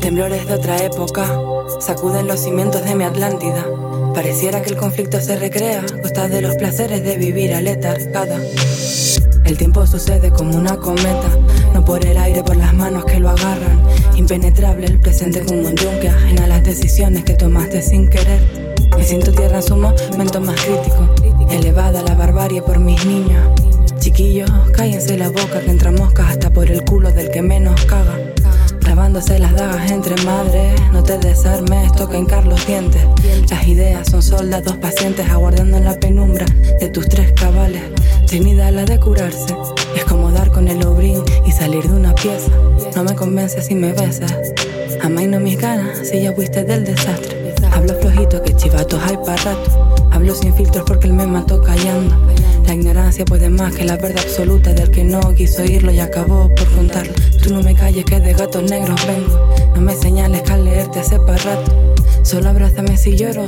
Temblores de otra época sacuden los cimientos de mi Atlántida. Pareciera que el conflicto se recrea costa de los placeres de vivir aletargada. El tiempo sucede como una cometa, no por el aire, por las manos que lo agarran. Impenetrable el presente como un yunque, ajena a las decisiones que tomaste sin querer. Me siento tierra en su momento más crítico, elevada la barbarie por mis niños. Chiquillos, cállense la boca que entra moscas hasta por el culo del que menos caga. Clavándose las dagas entre madres, no te desarmes, toca hincar los dientes. Las ideas son soldados pacientes aguardando en la penumbra de tus tres cabales. Trinidad la de curarse, es como dar con el obrín y salir de una pieza. No me convence si me besas, amaino mis ganas si ya fuiste del desastre. Hablo flojito que chivatos hay para rato, hablo sin filtros porque él me mató callando. La ignorancia puede más que la verdad absoluta del que no quiso oírlo y acabó por contarlo. Tú no me calles que de gatos negros vengo. No me señales que al leerte hace para rato. Solo abrázame si lloro.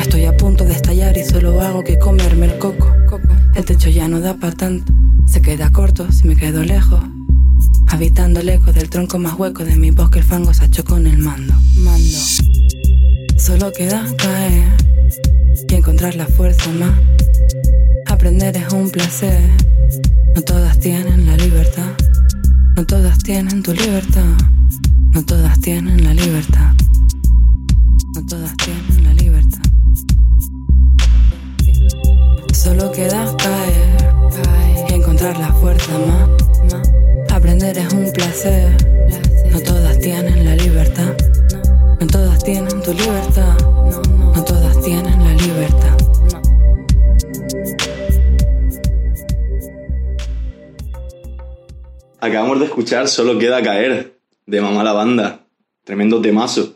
Estoy a punto de estallar y solo hago que comerme el coco. El techo ya no da para tanto. Se queda corto si me quedo lejos. Habitando el eco del tronco más hueco de mi bosque, el fango se achó con el mando. Mando. Solo queda caer y encontrar la fuerza más. Aprender es un placer. No todas tienen la libertad. No todas tienen tu libertad. No todas tienen la libertad. No todas tienen Solo queda caer, y encontrar la fuerza más. Aprender es un placer. No todas tienen la libertad. No todas tienen tu libertad. No todas tienen la libertad. Acabamos de escuchar Solo queda caer de Mamá la Banda. Tremendo temazo.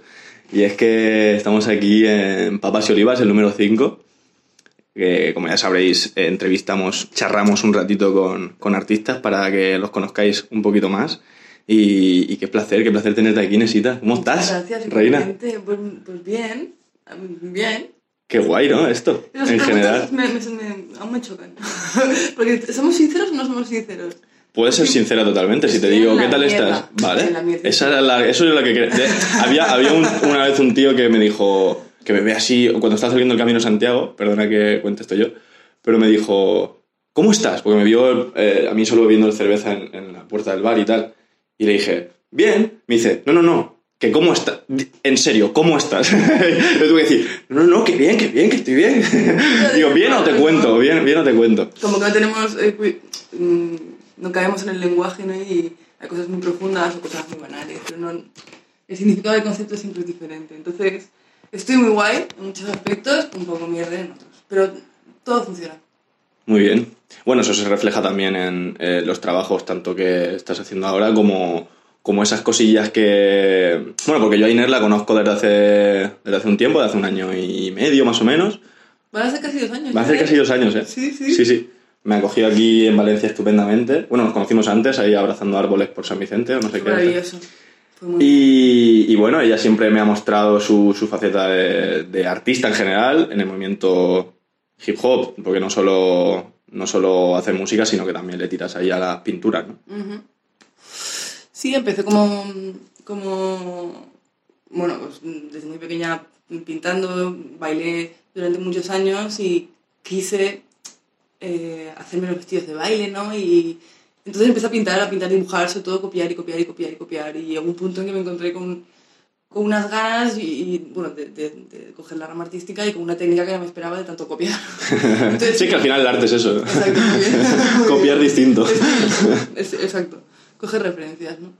Y es que estamos aquí en Papas y Olivas, el número 5. Que como ya sabréis, eh, entrevistamos, charramos un ratito con, con artistas para que los conozcáis un poquito más. Y, y qué placer, qué placer tenerte aquí, Nesita. ¿Cómo estás, Gracias, Reina? Pues, pues bien, bien. Qué guay, ¿no? Esto, Las en general. Me, me, me- aún me chocan. Porque ¿somos sinceros o no somos sinceros? Puedes ser sincera totalmente. Si te digo, ¿qué tal mierda. estás? Vale. Esa era la- eso es lo que había había un- una vez un tío que me dijo, que me ve así, cuando estaba saliendo el camino Santiago, perdona que cuente esto yo, pero me dijo, ¿cómo estás? Porque me vio eh, a mí solo bebiendo cerveza en, en la puerta del bar y tal. Y le dije, bien. Me dice, no, no, no, que cómo estás. En serio, ¿cómo estás? le tuve que decir, no, no, que bien, que bien, que estoy bien. Digo, bien o te cuento, bien, bien o te cuento. Como que no tenemos... eh, mm, no caemos en el lenguaje, ¿no? Y hay cosas muy profundas o cosas muy banales, pero no... El significado del concepto siempre es diferente. Entonces, estoy muy guay en muchos aspectos, un poco mierda en otros. Pero todo funciona. Muy bien. Bueno, eso se refleja también en eh, los trabajos, tanto que estás haciendo ahora como, como esas cosillas que... Bueno, porque yo a Inés la conozco desde hace, desde hace un tiempo, desde hace un año y medio más o menos. Van a ser casi dos años. Va a hacer ¿eh? casi dos años, ¿eh? Sí, sí. Sí, sí. Me ha acogido aquí en Valencia estupendamente. Bueno, nos conocimos antes, ahí abrazando árboles por San Vicente o no sé qué. maravilloso. Y, y bueno, ella siempre me ha mostrado su, su faceta de, de artista en general en el movimiento hip hop, porque no solo, no solo hace música, sino que también le tiras ahí a las pinturas, ¿no? Sí, empecé como, como, bueno, pues desde muy pequeña pintando, bailé durante muchos años y quise eh, hacerme los vestidos de baile, ¿no? Y entonces empecé a pintar, a pintar, dibujar, sobre todo copiar y copiar y copiar y copiar. Y llegó un punto en que me encontré con, con unas ganas y, y, bueno, de, de- de coger la rama artística y con una técnica que no me esperaba de tanto copiar. Entonces, Sí, que al final el arte es eso. Exacto, muy bien. Muy Copiar distinto. Es- es- exacto. Coger referencias, ¿no?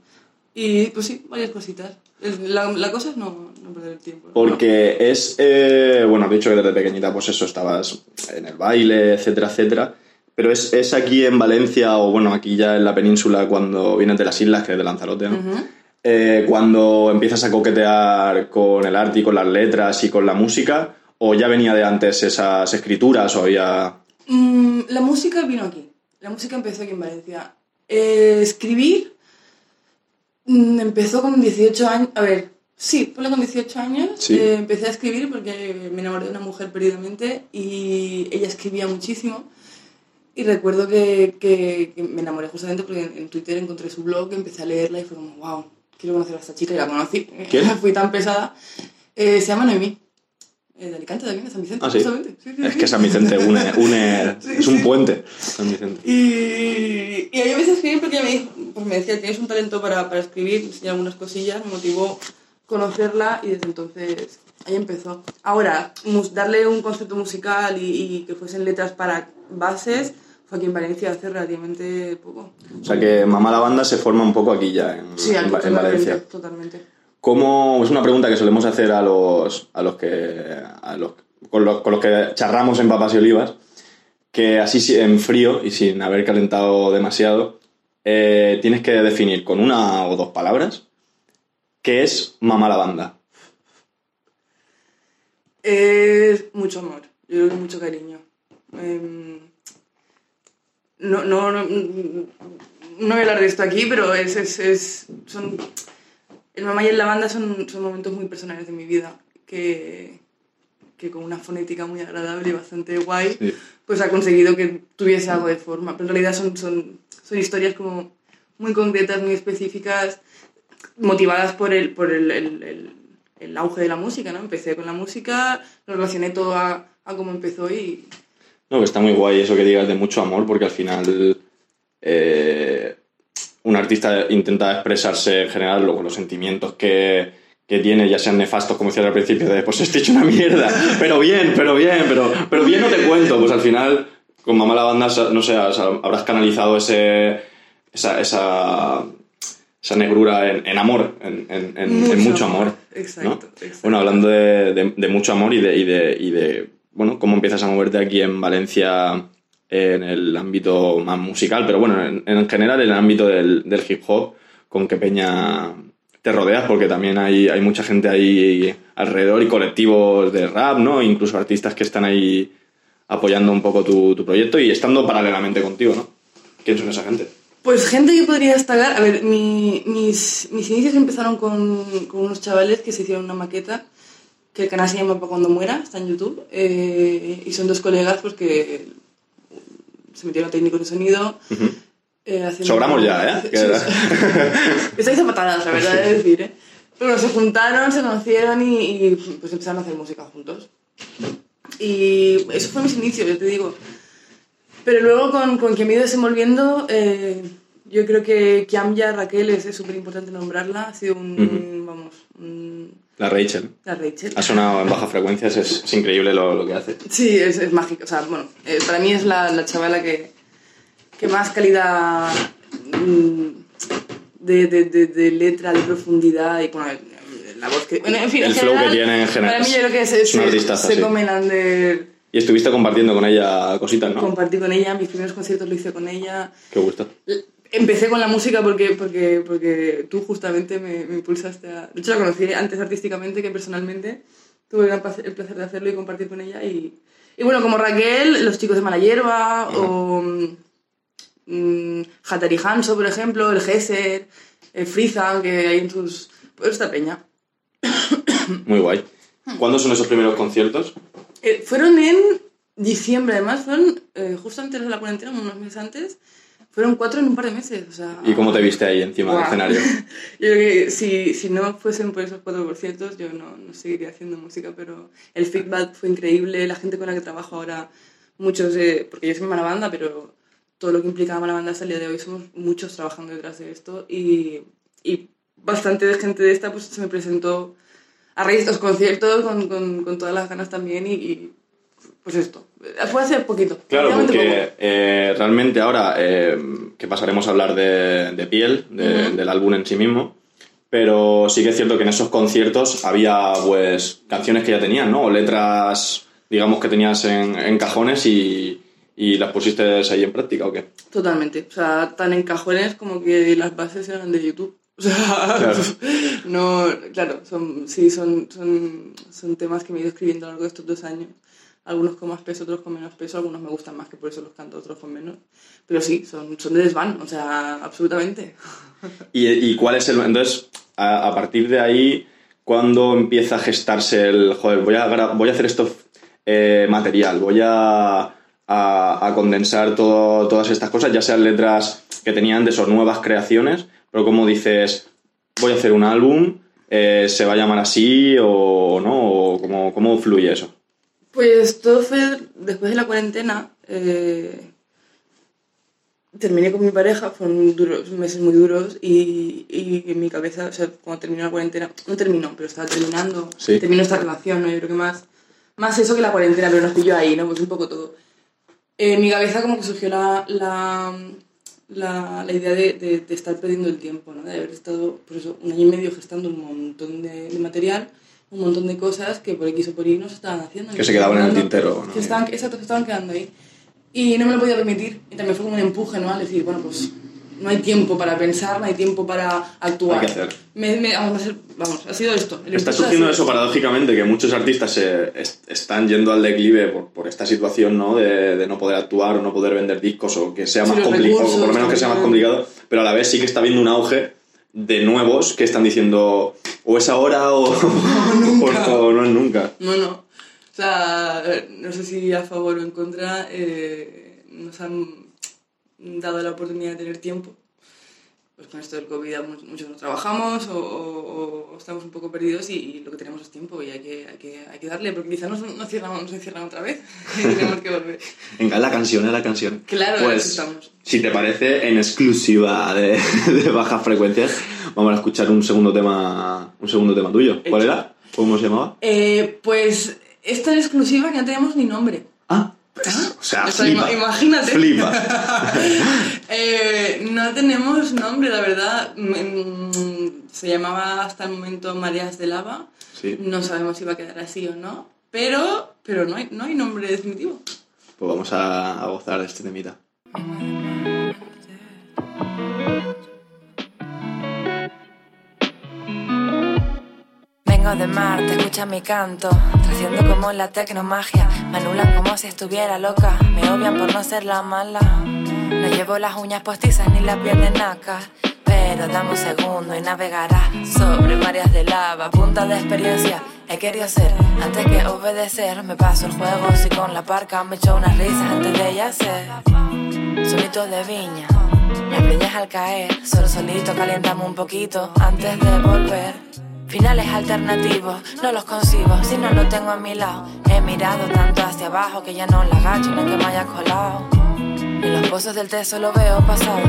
Y pues sí, varias cositas. La, la cosa es no, no perder el tiempo. Porque es, eh, bueno, has dicho que desde pequeñita pues eso, estabas en el baile, etcétera, etcétera. Pero es, es aquí en Valencia o bueno, aquí ya en la península cuando vienes de las islas, que es de Lanzarote, ¿no? Ujú. Eh, cuando empiezas a coquetear con el arte y con las letras y con la música, o ya venía de antes esas escrituras o había... Mm, la música vino aquí. La música empezó aquí en Valencia. Eh, escribir, Mm, Empezó con 18 años. A ver, sí, ponle con 18 años. Sí. eh, empecé a escribir porque me enamoré de una mujer perdidamente y ella escribía muchísimo. Y recuerdo que, que- que me enamoré justamente porque en, en Twitter encontré su blog, empecé a leerla y fue como, wow, quiero conocer a esta chica y la conocí. ¿Quién? Fui tan pesada. Eh, se llama Noemí. Eh, de Alicante también, de San Vicente, Ah, sí. justamente. Sí, sí, Es que San Vicente une, une es un puente. San Vicente. Y, y ahí empecé a escribir porque me, dijo, pues me decía, tienes un talento para, para escribir, me enseñó algunas cosillas, me motivó conocerla y desde entonces ahí empezó. Ahora, darle un concepto musical y, y que fuesen letras para bases fue aquí en Valencia hace relativamente poco. O sea que Mamá la Banda se forma un poco aquí ya, en, Sí, aquí en totalmente, Valencia. totalmente. ¿Cómo, es una pregunta que solemos hacer a los, a los que, a los, con, los, con los que charramos en Papas y Olivas, que así en frío y sin haber calentado demasiado, eh, tienes que definir con una o dos palabras qué es Mamá la Banda. Es mucho amor, yo creo que mucho cariño. Em, no, no, no, no voy a hablar de esto aquí, pero es, es, es- son, el mamá y el lavanda son, son momentos muy personales de mi vida que, que con una fonética muy agradable y bastante guay, Sí. pues ha conseguido que tuviese algo de forma. Pero en realidad son, son, son historias como muy concretas, muy específicas, motivadas por el, por el, el- el- el auge de la música, ¿no? Empecé con la música, lo relacioné todo a, a cómo empezó y... No, que está muy guay eso que digas de mucho amor, porque al final eh, un artista intenta expresarse en general lo- los sentimientos que, que tiene, ya sean nefastos, como decía al principio, de pues estoy hecho una mierda, pero bien, pero bien, pero, pero bien no te cuento. Pues al final, con Mamá la Banda, no sé, o sea, habrás canalizado ese, esa, esa, esa negrura en, en amor, en, en- en- en mucho amor. Exacto, ¿no? exacto. Bueno, hablando de, de- de mucho amor y de, y de, y de, bueno, cómo empiezas a moverte aquí en Valencia en el ámbito más musical, pero bueno, en, en general en el ámbito del, del hip hop, con qué peña te rodeas, porque también hay, hay mucha gente ahí alrededor y colectivos de rap, ¿no? Incluso artistas que están ahí apoyando un poco tu, tu proyecto y estando paralelamente contigo, ¿no? ¿Quién son esa gente? Pues gente que podría destacar, a ver, mi- mis, mis inicios empezaron con, con unos chavales que se hicieron una maqueta, que el canal se llama Pa' Cuando Muera, está en YouTube, eh, y son dos colegas pues que se metieron técnicos de sonido. Ujú. eh, haciendo- Sobramos ya, ¿eh? Estáis a patadas, la verdad es decir, ¿eh? Pero se juntaron, se conocieron y, y, pues empezaron a hacer música juntos. Y eso fue mis inicios, yo te digo. Pero luego con, con quien me he ido desenvolviendo, eh, yo creo que Kiamya Raquel es súper importante nombrarla. Ha sido un, vamos, un- La Rachel. la Rachel. Ha sonado en bajas frecuencias, es, es increíble lo, lo que hace. Sí, es, es mágico. O sea, bueno, eh, para mí es la, la chavala que, que más calidad mm, de, de, de, de letra, de profundidad y bueno, la voz que... Bueno, en fin, El en flow que general, tiene en general. Para mí yo creo que se, Es una se, se sí. come el under. Y estuviste compartiendo con ella cositas, ¿no? Compartí con ella, mis primeros conciertos lo hice con ella. Qué gusto. Empecé con la música porque, porque, porque tú justamente me, me impulsaste a... De hecho, la conocí antes artísticamente que personalmente. Tuve el gran placer- el placer de hacerlo y compartir con ella. Y, y bueno, como Raquel, los chicos de Mala Hierba, o mm, Hatari Hanso, por ejemplo, el Gesser, el Friza, que hay en sus... Pues esta peña. Muy guay. ¿Cuándo son esos primeros conciertos? Eh, fueron en diciembre, además, fueron eh, justo antes de la cuarentena, unos meses antes. Fueron cuatro en un par de meses, o sea... ¿Y cómo te viste ahí encima del Guau. escenario? Yo creo que si, si no fuesen por esos cuatro conciertos, yo no, no seguiría haciendo música, pero el feedback fue increíble, la gente con la que trabajo ahora, muchos, eh, porque yo soy mala banda, pero todo lo que implica mala banda hasta el día de hoy, somos muchos trabajando detrás de esto y, y bastante de gente de esta pues se me presentó a raíz de estos conciertos con, con, con todas las ganas también y, y, pues esto. Fue hace poquito. Claro, porque eh, realmente ahora eh, que pasaremos a hablar de, de piel, de- Ujú. del álbum en sí mismo, pero sí que es cierto que en esos conciertos había pues canciones que ya tenían, ¿no? O letras, digamos, que tenías en, en cajones y, y las pusiste ahí en práctica, ¿o qué? Totalmente. O sea, tan en cajones como que las bases eran de YouTube. O sea, Claro. no, claro, son, sí, son, son, son temas que me he ido escribiendo a lo largo de estos dos años. Algunos con más peso, otros con menos peso, algunos me gustan más que por eso los canto, otros con menos. Pero sí, son, son de desván, o sea, absolutamente. ¿Y, y cuál es el...? Entonces, a, partir de ahí, ¿cuándo empieza a gestarse el... Joder, voy a, voy a hacer esto eh, material, voy a, a- a condensar todo, todas estas cosas, ya sean letras que tenía antes o nuevas creaciones, pero como dices, voy a hacer un álbum, eh, ¿se va a llamar así o no? ¿O cómo, cómo fluye eso? Pues todo fue después de la cuarentena. eh, terminé con mi pareja, fueron duros, meses muy duros y, y en mi cabeza, o sea, cuando terminó la cuarentena, no terminó, pero estaba terminando, Sí. terminó esta relación, ¿no? Yo creo que más, más eso que la cuarentena, pero nos pilló ahí, ¿no? Pues un poco todo. Eh, en mi cabeza como que surgió la, la, la, la idea de, de, de estar perdiendo el tiempo, ¿no? De haber estado, por eso, un año y medio gestando un montón de, de material, un montón de cosas que por X o por Y no se estaban haciendo. Que se quedaban en el tintero, ¿no? Que estaban, exacto, que estaban quedando ahí. Y no me lo podía permitir. Y también fue como un empuje, ¿no? Al decir, bueno, pues no hay tiempo para pensar, no hay tiempo para actuar. Hay que hacer. Me, me- vamos, vamos, ha sido esto. el Está surgiendo eso paradójicamente, que muchos artistas se est- están yendo al declive por, por esta situación, ¿no? De, de no poder actuar o no poder vender discos o que sea Sí, más complicado, o por lo menos que sea más complicado, pero a la vez sí que está habiendo un auge de nuevos que están diciendo o es ahora o, nunca. o- o no es nunca. No, no. O sea, no sé si a favor o en contra eh, nos han dado la oportunidad de tener tiempo. Pues con esto del COVID a muchos no trabajamos o, o- o estamos un poco perdidos y, y lo que tenemos es tiempo y hay que, hay que, hay que darle porque quizás nos, nos, cierran, nos encierran otra vez y tenemos que volver. Venga, la canción es la canción. Claro, pues, estamos. si te parece, en exclusiva de, de bajas frecuencias, vamos a escuchar un segundo tema, un segundo tema tuyo. ¿Cuál Hecho. era? ¿Cómo se llamaba? Eh, pues es tan exclusiva que no tenemos ni nombre. Ah, pues, o sea, O sea, flipa. imagínate. Flipa. Eh, no tenemos nombre, la verdad. Mm, Se llamaba hasta el momento Mareas de Lava. Sí. No sabemos si va a quedar así o no. Pero, pero no, hay, no hay nombre definitivo. Pues vamos a, a gozar de este temita. Vengo de Marte, escucha mi canto, trasciendo como la tecnomagia, me anulan como si estuviera loca, me odian por no ser la mala. No llevo las uñas postizas ni la piel de pero dame un segundo y navegarás sobre mareas de lava, punta de experiencia. He querido ser antes que obedecer, me paso el juego si con la parca me echo unas risas antes de yacer. Solito de viña, las breñas al caer, solo solito calientamos un poquito antes de volver. Finales alternativos, no los concibo si no lo tengo a mi lado. He mirado tanto hacia abajo que ya no la agacho ni que me haya colado. En los pozos del té solo veo pasado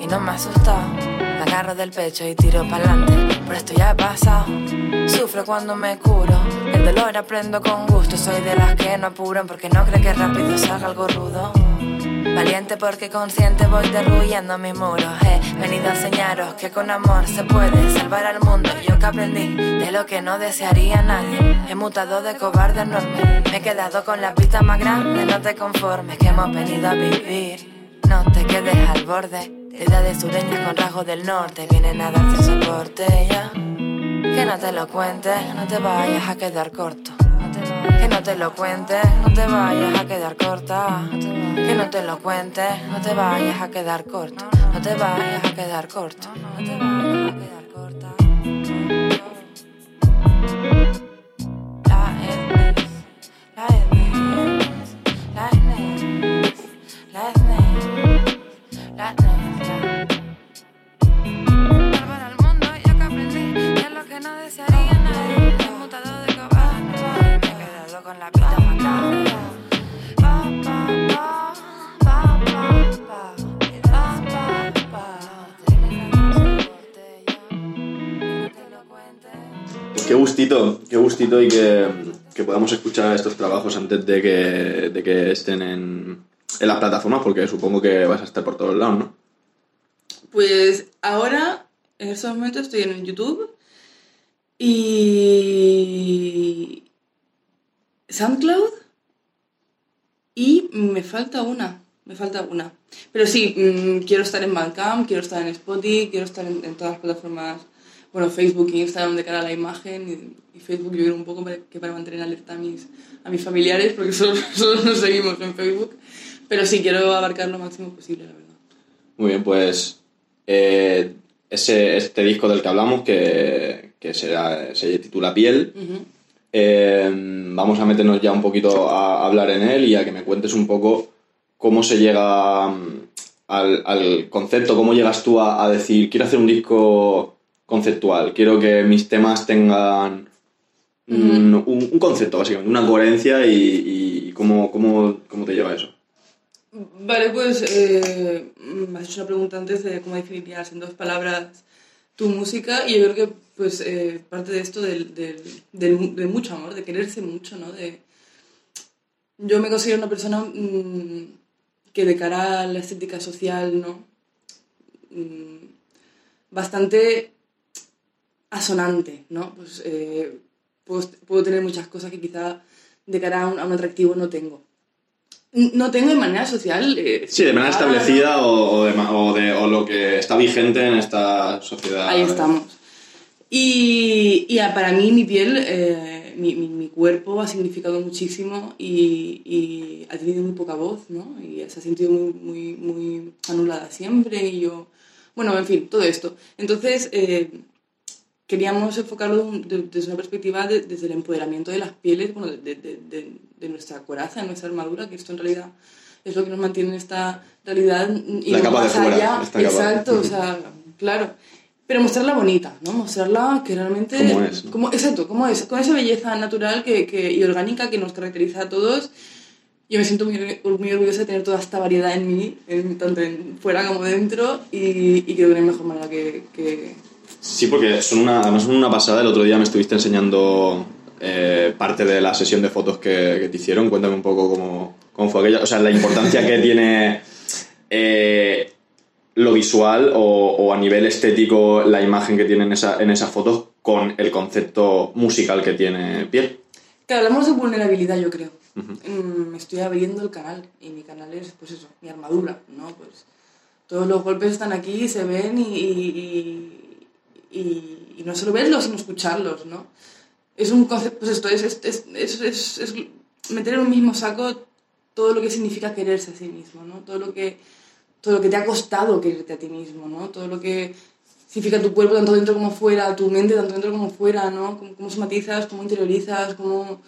y no me ha asustado. Me agarro del pecho y tiro pa'lante, por esto ya he pasado. Sufro cuando me curo, el dolor aprendo con gusto. Soy de las que no apuran porque no cree que rápido salga algo rudo. Valiente porque consciente voy derruyendo mis muros. He venido a enseñaros que con amor se puede salvar al mundo. Yo que aprendí de lo que no desearía nadie. He mutado de cobarde enorme. Me he quedado con la pista más grande. No te conformes que hemos venido a vivir. No te quedes al borde. De edades sureñas con rasgos del norte. Vienen a darte soporte ya. Que no te lo cuentes, no te vayas a quedar corto. Que no te lo cuentes, no te vayas a quedar corta. Que no te lo cuentes, no te vayas a quedar corto. No te vayas a quedar corto. Qué gustito, qué gustito y que, que podamos escuchar estos trabajos antes de que, de que estén en, en las plataformas, porque supongo que vas a estar por todos lados, ¿no? Pues ahora, en estos momentos, estoy en YouTube y. SoundCloud y me falta una. Me falta una. Pero sí, mm, quiero estar en Bandcamp, quiero estar en Spotify, quiero estar en, en todas las plataformas. Bueno, Facebook e Instagram de cara a la imagen y, y Facebook yo creo un poco para- que para mantener alerta a mis, a mis familiares porque solo, solo nos seguimos en Facebook. Pero sí, quiero abarcar lo máximo posible, la verdad. Muy bien, pues eh, ese, este disco del que hablamos, que, que será, se titula Piel. Eh, vamos a meternos ya un poquito a hablar en él y a que me cuentes un poco cómo se llega mm, al, al concepto, cómo llegas tú a, a decir, quiero hacer un disco conceptual, quiero que mis temas tengan mm, un, un concepto, básicamente, una coherencia y, y cómo, cómo, cómo te lleva eso. Vale, pues eh, me has hecho una pregunta antes de cómo definirías en dos palabras tu música y yo creo que pues eh, parte de esto del, del, del- de mucho amor, de quererse mucho, ¿no? De, yo me considero una persona mm, que de cara a la estética social, ¿no? Mm, bastante asonante, ¿no? Pues eh, puedo, puedo tener muchas cosas que quizá de cara a un, a un atractivo no tengo. No tengo de manera social. eh, Sí, de manera ah, establecida o, o de, o de- o lo que está vigente en esta sociedad. Ahí estamos. Y, y a- para mí mi piel, eh, mi, mi- mi cuerpo ha significado muchísimo y, y ha tenido muy poca voz, ¿no? Y se ha sentido muy, muy, muy anulada siempre y yo... Bueno, en fin, todo esto. Entonces, eh, queríamos enfocarlo de de- desde una perspectiva de- desde el empoderamiento de las pieles, bueno, de, de- de- de nuestra coraza, de nuestra armadura, que esto en realidad es lo que nos mantiene en esta realidad y La no capa de más fuera, allá. esta capa. Exacto, o sea, claro. Pero mostrarla bonita, ¿no? Mostrarla que realmente... Como es, ¿no? como- exacto, como es, con esa belleza natural que, que- y orgánica que nos caracteriza a todos. Yo me siento muy, muy orgullosa de tener toda esta variedad en mí, en- tanto en fuera como dentro, y, y creo que no hay mejor manera que, que, Sí, porque son una, además son una pasada. El otro día me estuviste enseñando eh, parte de la sesión de fotos que, que te hicieron. Cuéntame un poco cómo, cómo fue aquella. O sea, la importancia que tiene eh, lo visual o, o a nivel estético la imagen que tiene en, esa, en esas fotos con el concepto musical que tiene Piel. Claro, hablamos de vulnerabilidad, yo creo. Mm, Me estoy abriendo el canal y mi canal es, pues eso, mi armadura, ¿no? Pues todos los golpes están aquí, se ven y, y, y- y no solo verlos, sino escucharlos, ¿no? Es un concepto, pues esto, es, es, es, es, meter en un mismo saco todo lo que significa quererse a sí mismo, ¿no? Todo lo que, todo lo que te ha costado quererte a ti mismo, ¿no? Todo lo que significa tu cuerpo tanto dentro como fuera, tu mente tanto dentro como fuera, ¿no? Cómo, cómo somatizas, cómo interiorizas, cómo...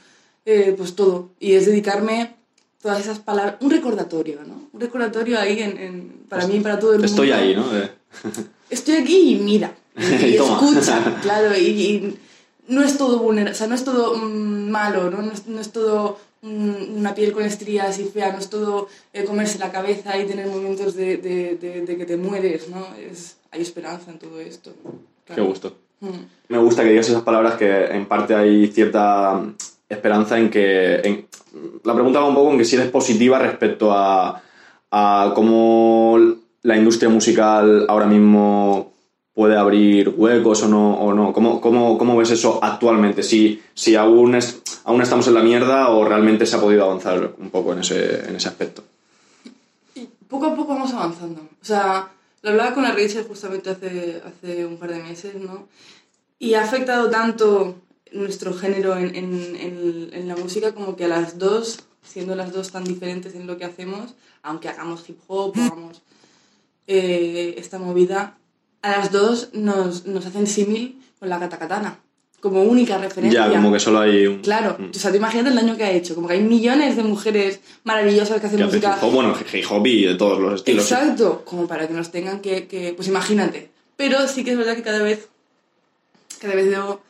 eh, pues todo. Y es dedicarme todas esas palabras... Un recordatorio, ¿no? Un recordatorio ahí en, en- para mí y para todo el mundo. Estoy ahí, ¿no? Estoy aquí y mira. Y, Y escucha, claro. Y, y no es todo vulnerable, o sea, no es todo mm, malo, ¿no? No es, no es todo mm, una piel con estrías y fea, no es todo eh, comerse la cabeza y tener momentos de, de- de- de que te mueres, ¿no? Es, hay esperanza en todo esto. Qué gusto. Mm. Me gusta que digas esas palabras que en parte hay cierta esperanza en que... en- la pregunta va un poco en que si eres positiva respecto a, a cómo la industria musical ahora mismo puede abrir huecos o no. O no. ¿Cómo, cómo, cómo ves eso actualmente? Si, si aún, es, aún estamos en la mierda o realmente se ha podido avanzar un poco en ese, en ese aspecto. Poco a poco vamos avanzando. O sea, lo hablaba con la Rachel justamente hace, hace un par de meses, ¿no? Y ha afectado tanto nuestro género en, en, en, en la música como que a las dos, siendo las dos tan diferentes en lo que hacemos, aunque hagamos hip hop o hagamos eh, esta movida, a las dos nos, nos hacen símil con la katakatana, como única referencia. Ya, como que solo hay un... Claro, Mm. o sea, tú imagínate el daño que ha hecho, como que hay millones de mujeres maravillosas que hacen música hip hop, bueno, hip hop y de todos los estilos. Exacto, como para que nos tengan que, que- Pues imagínate. Pero sí que es verdad que cada vez. Cada vez veo.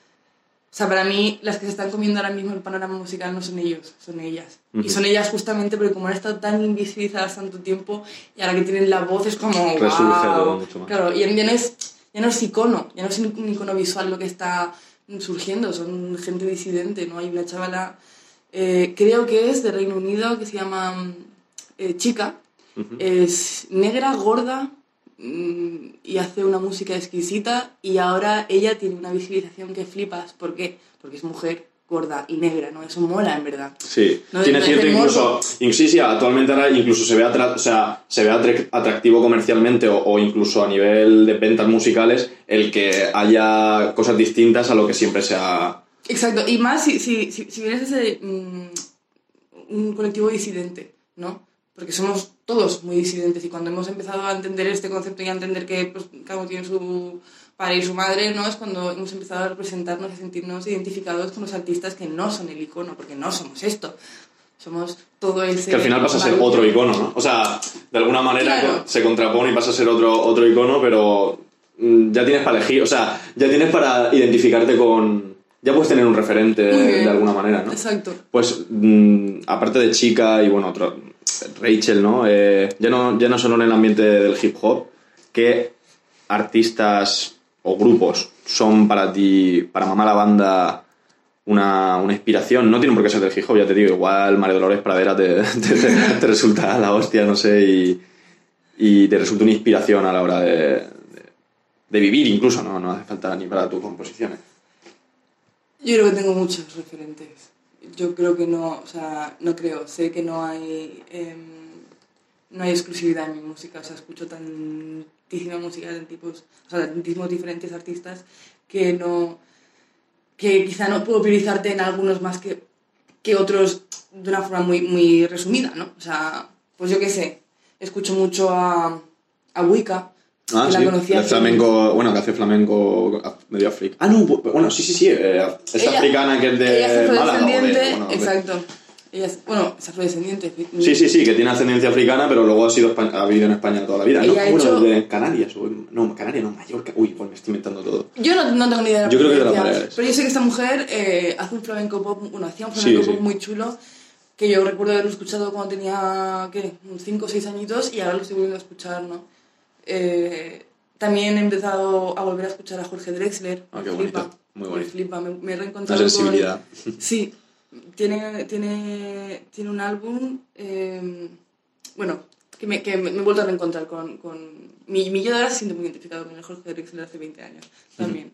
O sea, para mí, las que se están comiendo ahora mismo el panorama musical no son ellos, son ellas. Y Ujú. son ellas justamente porque, como han estado tan invisibilizadas tanto tiempo, y ahora que tienen la voz es como. Todo mucho más. Claro, y ya no es, ya no es icono, ya no es un icono visual lo que está surgiendo, son gente disidente, ¿no? Hay una chavala, eh, creo que es de Reino Unido, que se llama eh, Chica, Ujú. es negra, gorda y hace una música exquisita y ahora ella tiene una visibilización que flipas. ¿Por qué? Porque es mujer gorda y negra, ¿no? Eso mola en verdad. Sí, No- tiene cierto de incluso, sí, sí, actualmente ahora incluso se ve, atra- o sea, se ve atractivo comercialmente o, o incluso a nivel de ventas musicales el que haya cosas distintas a lo que siempre se ha... Exacto, y más si, si, si, si vienes desde mm, un colectivo disidente, ¿no? Porque somos todos muy disidentes y cuando hemos empezado a entender este concepto y a entender que pues, cada uno tiene su padre y su madre, ¿no? Es cuando hemos empezado a representarnos y sentirnos identificados con los artistas que no son el icono, porque no somos esto. Somos todo ese... Que al final pasa a ser otro icono, ¿no? O sea, de alguna manera Claro. se contrapone y pasa a ser otro, otro icono, pero mm, ya tienes para elegir, o sea, ya tienes para identificarte con... Ya puedes tener un referente bien. de alguna manera, ¿no? Exacto. Pues mm, aparte de Chica y bueno, otro, Rachel, ¿no? Eh, ya ¿no? Ya no solo en el ambiente del hip hop, ¿qué artistas o grupos son para ti, para mamá la banda, una, una inspiración? No tienen por qué ser del hip hop, ya te digo, igual María Dolores Pradera te, te- resulta la hostia, no sé, y, y te resulta una inspiración a la hora de, de, de vivir incluso, ¿no? No hace falta ni para tus composiciones. Yo creo que tengo muchos referentes. Yo creo que no, o sea, no creo, sé que no hay, em, no hay exclusividad en mi música, o sea, escucho tantísima música de tipos, o sea, tantísimos diferentes artistas que no, que quizá no puedo priorizarte en algunos más que, que otros de una forma muy, muy resumida, ¿no? O sea, pues yo qué sé, escucho mucho a, a Wicca, Ah, que sí, la conocí el flamenco, bueno, que hace flamenco medio africano. Ah, no, bu- bueno, sí, sí, sí, eh, es Ella- africana que es de ella es o de- afrodescendiente, bueno, exacto. Ella es, bueno, es afrodescendiente. Sí, sí, sí, que tiene ascendencia africana, pero luego ha, sido, ha vivido en España toda la vida, ¿no? Ella ha bueno, hecho- de Canarias, o no, Canarias, no, Mallorca. Uy, pues me estoy inventando todo. Yo no, no tengo ni idea de la Yo creo que de las Baleares. Pero yo sé que esta mujer eh, hace un flamenco pop, bueno, hacía un Sí, flamenco sí. pop muy chulo, que yo recuerdo haberlo escuchado cuando tenía, ¿qué? 5 o 6 añitos y ahora lo estoy volviendo a escuchar, ¿no? Eh, también he empezado a volver a escuchar a Jorge Drexler. Ah, qué me bonito, flipa, muy me bonito. flipa, me, me he La reencontrado con- sensibilidad. Sí, tiene, tiene, tiene un álbum, eh, bueno, que, me, que me he vuelto a reencontrar con... con mi, mi yo de ahora se siente muy identificado con el Jorge Drexler hace 20 años también.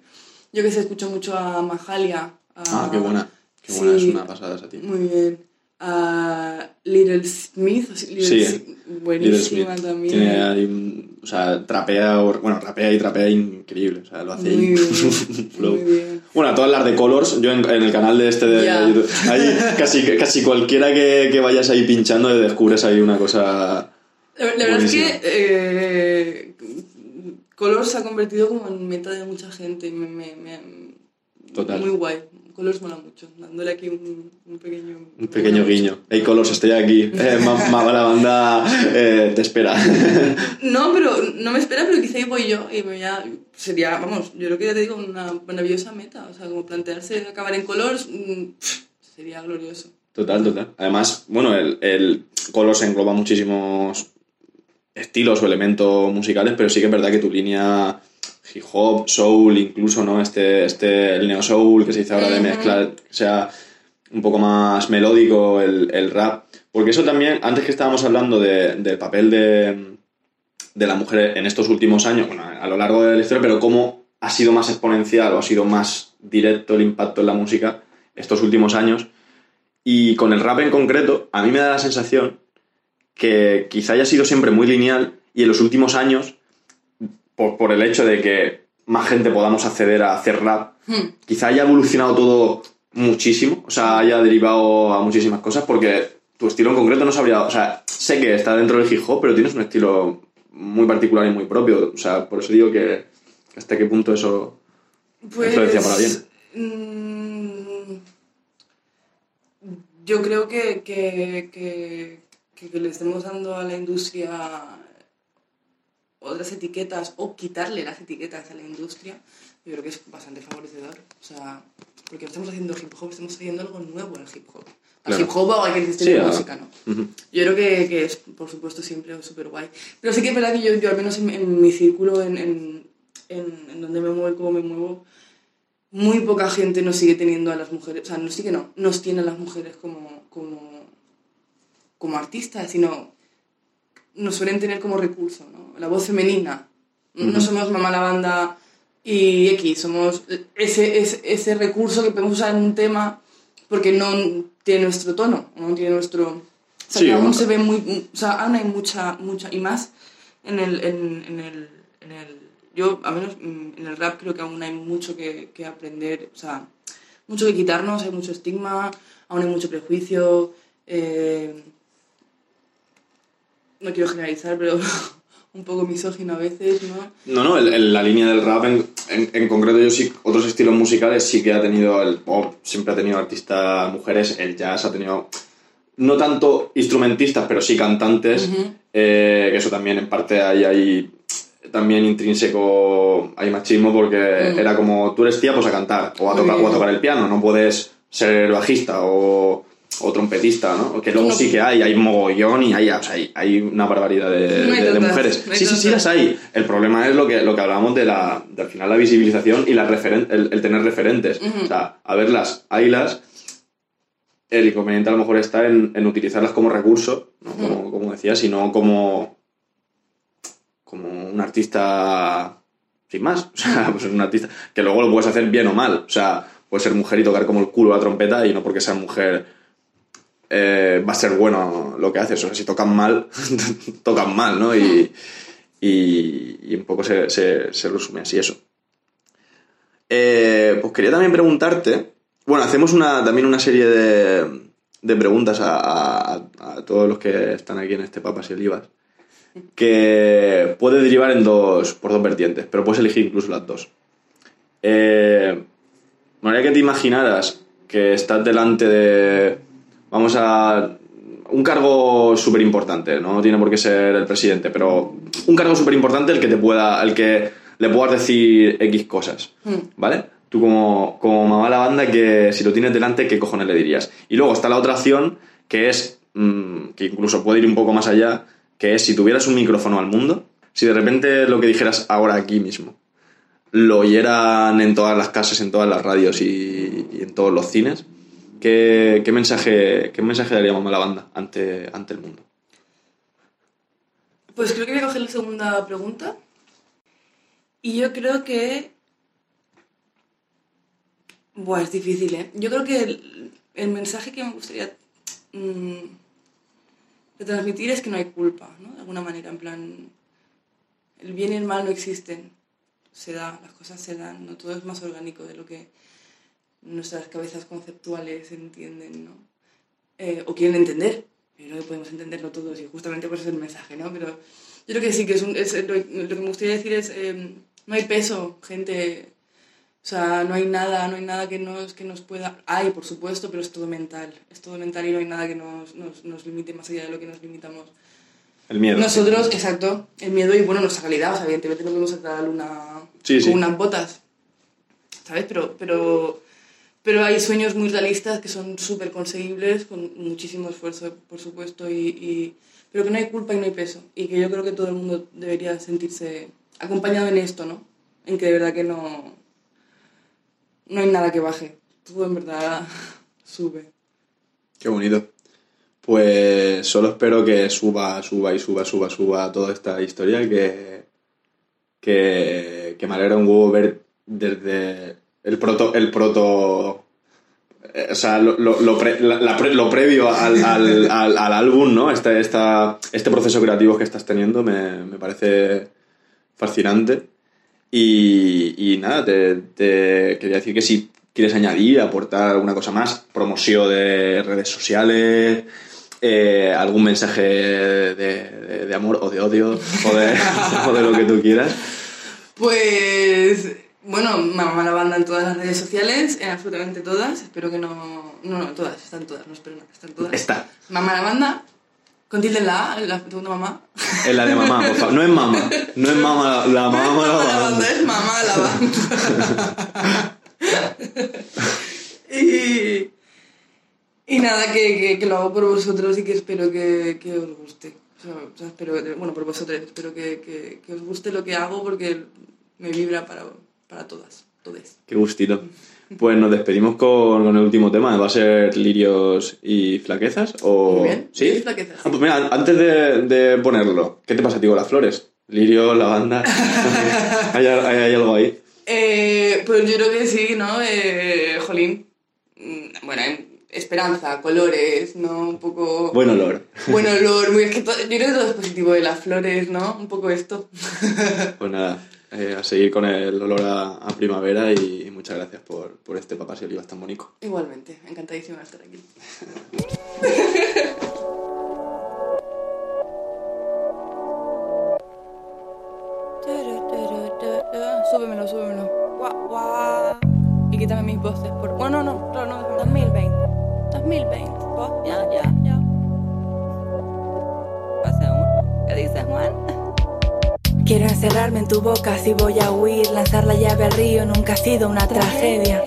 Yo que sé, escucho mucho a Mahalia. a- Ah, qué buena. Qué buena, sí, es una pasada esa tía. Muy bien. A Little Smith, sí, Little Sí, Smith, Little buenísima Smith. también. Tiene ahí un- o sea, trapea, o- bueno, rapea y trapea increíble, o sea, lo hace Muy bien, muy bien. Bueno, a todas las de Colors, yo en, en el canal de este de. YouTube, ahí casi, casi cualquiera que, que vayas ahí pinchando descubres ahí una cosa... La, la verdad es que eh, Color se ha convertido como en meta de mucha gente. Me, me, me- Total. Muy guay. Colors mola mucho. Dándole aquí un, un pequeño... Un pequeño guiño. Hey Colors, estoy aquí. Eh, la banda eh, te espera. No, pero no me espera, pero quizá ahí voy yo y me ya sería, vamos, yo creo que ya te digo, una maravillosa meta. O sea, como plantearse acabar en Colors mm, sería glorioso. Total, total. Además, bueno, el, el Colors engloba muchísimos estilos o elementos musicales, pero sí que es verdad que tu línea hip hop, soul, incluso, ¿no? Este, este el neo soul que se dice ahora de mezclar, que sea un poco más melódico el, el rap. Porque eso también, antes que estábamos hablando de- del papel de, de la mujer en estos últimos años, bueno, a lo largo de la historia, pero cómo ha sido más exponencial o ha sido más directo el impacto en la música estos últimos años. Y con el rap en concreto, a mí me da la sensación que quizá haya sido siempre muy lineal y en los últimos años, por, por el hecho de que más gente podamos acceder a hacer rap, Hmm. quizá haya evolucionado todo muchísimo, o sea, haya derivado a muchísimas cosas, porque tu estilo en concreto no sabría, o sea, sé que está dentro del hip hop, pero tienes un estilo muy particular y muy propio, o sea, por eso digo que hasta qué punto eso Pues, influencia para bien. mm, yo creo que, que- que le estemos dando a la industria otras etiquetas o quitarle las etiquetas a la industria, yo creo que es bastante favorecedor. O sea, porque no estamos haciendo hip hop, estamos haciendo algo nuevo en el hip hop. Al Claro. hip hop o a cualquier Sí, estilo de a- música, ¿no? Ujú. Yo creo que, que es, por supuesto, siempre súper guay. Pero sí que es verdad que yo, yo al menos en, en mi círculo, en, en, en, donde me muevo y cómo me muevo, muy poca gente nos sigue teniendo a las mujeres, o sea, no sí que no, nos tiene a las mujeres como, como, como artistas, sino nos suelen tener como recurso, ¿no? La voz femenina. No somos mamá la banda y X, somos ese, ese, ese recurso que podemos usar en un tema porque no tiene nuestro tono, no tiene nuestro... O sea, Sí, aún bueno. se ve muy... O sea, aún hay mucha, mucha... Y más en el... En, en el, en el yo, al menos mm, en el rap, creo que aún hay mucho que, que aprender, o sea, mucho que quitarnos, hay mucho estigma, aún hay mucho prejuicio. eh, no quiero generalizar, pero un poco misógino a veces, ¿no? No, no, el- el- la línea del rap en, en- en concreto yo sí, otros estilos musicales sí que ha tenido, el pop siempre ha tenido artistas mujeres, el jazz ha tenido no tanto instrumentistas, pero sí cantantes, eh, que eso también en parte hay, hay también intrínseco, hay machismo porque Mm. era como tú eres tía, pues a cantar, o a, tocar, o a tocar el piano, no puedes ser bajista o, o trompetista, ¿no? Que luego No. sí que hay, hay mogollón y hay, o sea, hay, hay una barbaridad de, No hay de- de tantas, mujeres. no sí, sí, sí las hay. El problema es lo que, lo que hablábamos de, la, de al final la visibilización y la referen- el, el tener referentes. O sea, a verlas, haylas. El inconveniente a lo mejor está en, en utilizarlas como recurso, ¿no? como, como decía, sino como, como un artista sin más. O sea, pues un artista que luego lo puedes hacer bien o mal. O sea, puedes ser mujer y tocar como el culo la trompeta y no porque seas mujer eh, va a ser bueno lo que haces. O sea, si tocan mal, tocan mal, ¿no? Y, y, un poco se, se, se resume así eso. Eh, pues quería también preguntarte, bueno, hacemos una, también una serie de, de preguntas a, todos los que están aquí en este Papas y Olivas, que puede derivar en dos, por dos vertientes, pero puedes elegir incluso las dos. Eh, me gustaría que te imaginaras que estás delante de, vamos a, un cargo súper importante, no tiene por qué ser el presidente, pero un cargo súper importante el que te pueda, el que le puedas decir X cosas, Mm. ¿vale? Tú como, como mamá de la banda, que si lo tienes delante, ¿qué cojones le dirías? Y luego está la otra opción, que es, mm, que incluso puede ir un poco más allá, que es si tuvieras un micrófono al mundo, si de repente lo que dijeras ahora aquí mismo, lo oyeran en todas las casas, en todas las radios y, y en todos los cines, ¿qué, mensaje, qué mensaje daría mamá a la banda ante, ante el mundo? Pues creo que voy a coger la segunda pregunta. Y yo creo que... Buah, es difícil, ¿eh? Yo creo que el, mensaje que me gustaría mm, de transmitir es que no hay culpa, ¿no? De alguna manera, en plan... El bien y el mal no existen. Se da, las cosas se dan, ¿no? Todo es más orgánico de lo que nuestras cabezas conceptuales entienden, ¿no? Eh, o quieren entender. Yo creo que podemos entenderlo todos y justamente por eso es el mensaje, ¿no? Pero yo creo que sí, que es, un, es lo, lo que me gustaría decir es, eh, no hay peso, gente, o sea, no hay nada, no hay nada que nos, que nos pueda... Hay, por supuesto, pero es todo mental, es todo mental y no hay nada que nos, nos, nos limite más allá de lo que nos limitamos. El miedo. Nosotros, exacto, el miedo y bueno, nuestra realidad, o sea, evidentemente no podemos saltar a la luna Sí, sí. con unas botas, ¿sabes? Pero, pero, pero hay sueños muy realistas que son súper conseguibles, con muchísimo esfuerzo, por supuesto, y, y- pero que no hay culpa y no hay peso, y que yo creo que todo el mundo debería sentirse acompañado en esto, ¿no? En que de verdad que no, no hay nada que baje, todo en verdad sube. Qué bonito. Pues solo espero que suba, suba y suba, suba, suba toda esta historia que, que, que me alegra un huevo ver desde el proto, el proto eh, o sea, lo, lo, lo lo previo al, al, al- al álbum, ¿no? Este, esta, este proceso creativo que estás teniendo me, me parece fascinante. Y, y nada, te, te quería decir que si quieres añadir, aportar alguna cosa más, promoción de redes sociales, eh, algún mensaje de, de- de amor o de odio o de, o de lo que tú quieras. Pues bueno, mamá la banda en todas las redes sociales, en absolutamente todas. Espero que no. No, no, todas, están todas, no espero nada, están todas. Está. Mamá la banda, con tilde en la A, la segunda mamá. Es la de mamá, por favor. No es mamá. No es mamá, la mamá, No es la mamá la banda. banda, es mamá la banda. y, y nada, que, que, que lo hago por vosotros y que espero que, que os guste. O sea, o sea, espero, bueno, por vosotros, espero que, que, que os guste lo que hago porque me vibra para, para todas, todes. Qué gustito. Pues nos despedimos con, con el último tema. ¿Va a ser lirios y flaquezas? O... Muy bien. ¿Sí? Lirios flaquezas, Ah, pues mira, antes de, de ponerlo, ¿qué te pasa, tío, con las flores? Lirio, lavanda. ¿Hay, hay, hay algo ahí? Eh, pues yo creo que sí, ¿no? Eh, jolín. Mm, Bueno, hay esperanza, colores, ¿no? Un poco... Buen olor. Buen olor, muy, es que yo creo que todo es positivo de las flores, ¿no? Un poco esto. Pues nada, eh, a seguir con el olor a, primavera y, muchas gracias por, por este papas y olivas tan bonito. Igualmente, encantadísimo de estar aquí. súbemelo, súbemelo. Guau, guau. Y quítame mis voces por... Bueno, no, no, no, no, 2020. 2020. Ya, ya. Quiero encerrarme en tu boca si voy a huir. Lanzar la llave al río nunca ha sido una tragedia.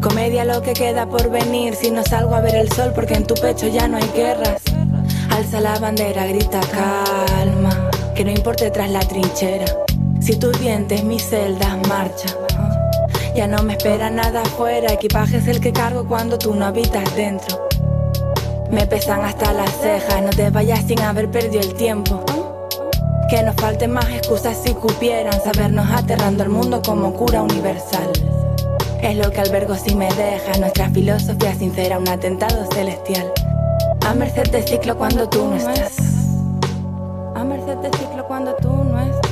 Comedia lo que queda por venir. Si no salgo a ver el sol porque en tu pecho ya no hay guerras. Alza la bandera, grita calma. Que no importe tras la trinchera. Si tus dientes, mis celdas, marcha. Ya no me espera nada afuera. Equipaje es el que cargo cuando tú no habitas dentro. Me pesan hasta las cejas. No te vayas sin haber perdido el tiempo. Que nos falten más excusas si cupieran sabernos aterrando al mundo como cura universal. Es lo que albergo si me deja nuestra filosofía sincera, un atentado celestial. A merced de ciclo cuando tú no estás. A merced de ciclo cuando tú no estás.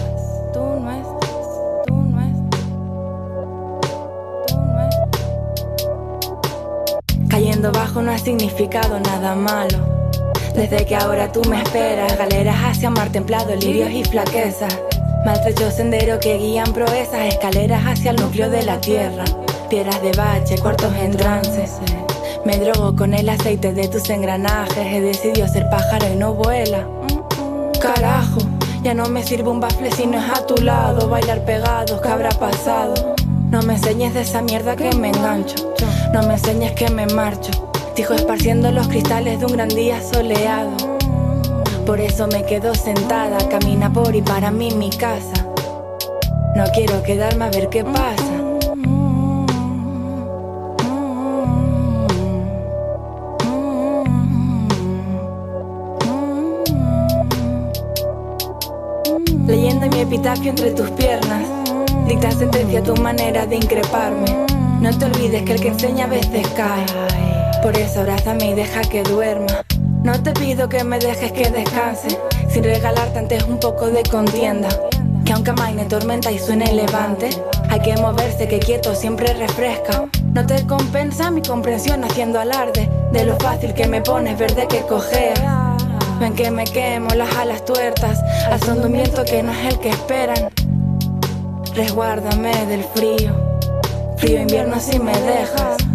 Tú no estás. Tú no estás. Tú no estás. Cayendo bajo no ha significado nada malo. Desde que ahora tú me esperas, galeras hacia mar templado, lirios y flaquezas. Maltrecho sendero que guían proezas, escaleras hacia el núcleo de la tierra. Piedras de bache, cuartos en trances. Me drogo con el aceite de tus engranajes. He decidido ser pájaro y no vuela. Carajo, ya no me sirve un bafle si no es a tu lado. Bailar pegados, ¿qué habrá pasado? No me enseñes de esa mierda que me engancho. No me enseñes que me marcho. Dijo esparciendo los cristales de un gran día soleado. Por eso me quedo sentada, camina por y para mí mi casa. No quiero quedarme a ver qué pasa. Leyendo mi epitafio entre tus piernas, dicta sentencia tu manera de increparme. No te olvides que el que enseña a veces cae. Por eso abrázame y deja que duerma. No te pido que me dejes que descanse, sin regalarte antes un poco de contienda. Que aunque amaine tormenta y suene levante, hay que moverse que quieto siempre refresca. No te compensa mi comprensión haciendo alarde de lo fácil que me pones verde que cojea. Ven que me quemo las alas tuertas al son que no es el que esperan. Resguárdame del frío, frío invierno si me dejas.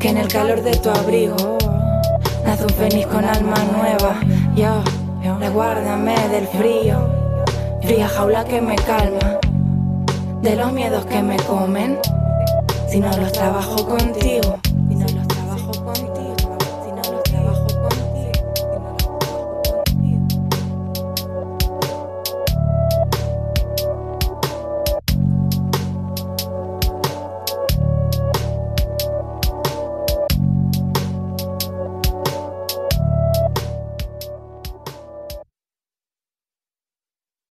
Que en el calor de tu abrigo nace un fénix con alma nueva. Yo, resguárdame del frío, fría jaula que me calma. De los miedos que me comen, si no los trabajo contigo.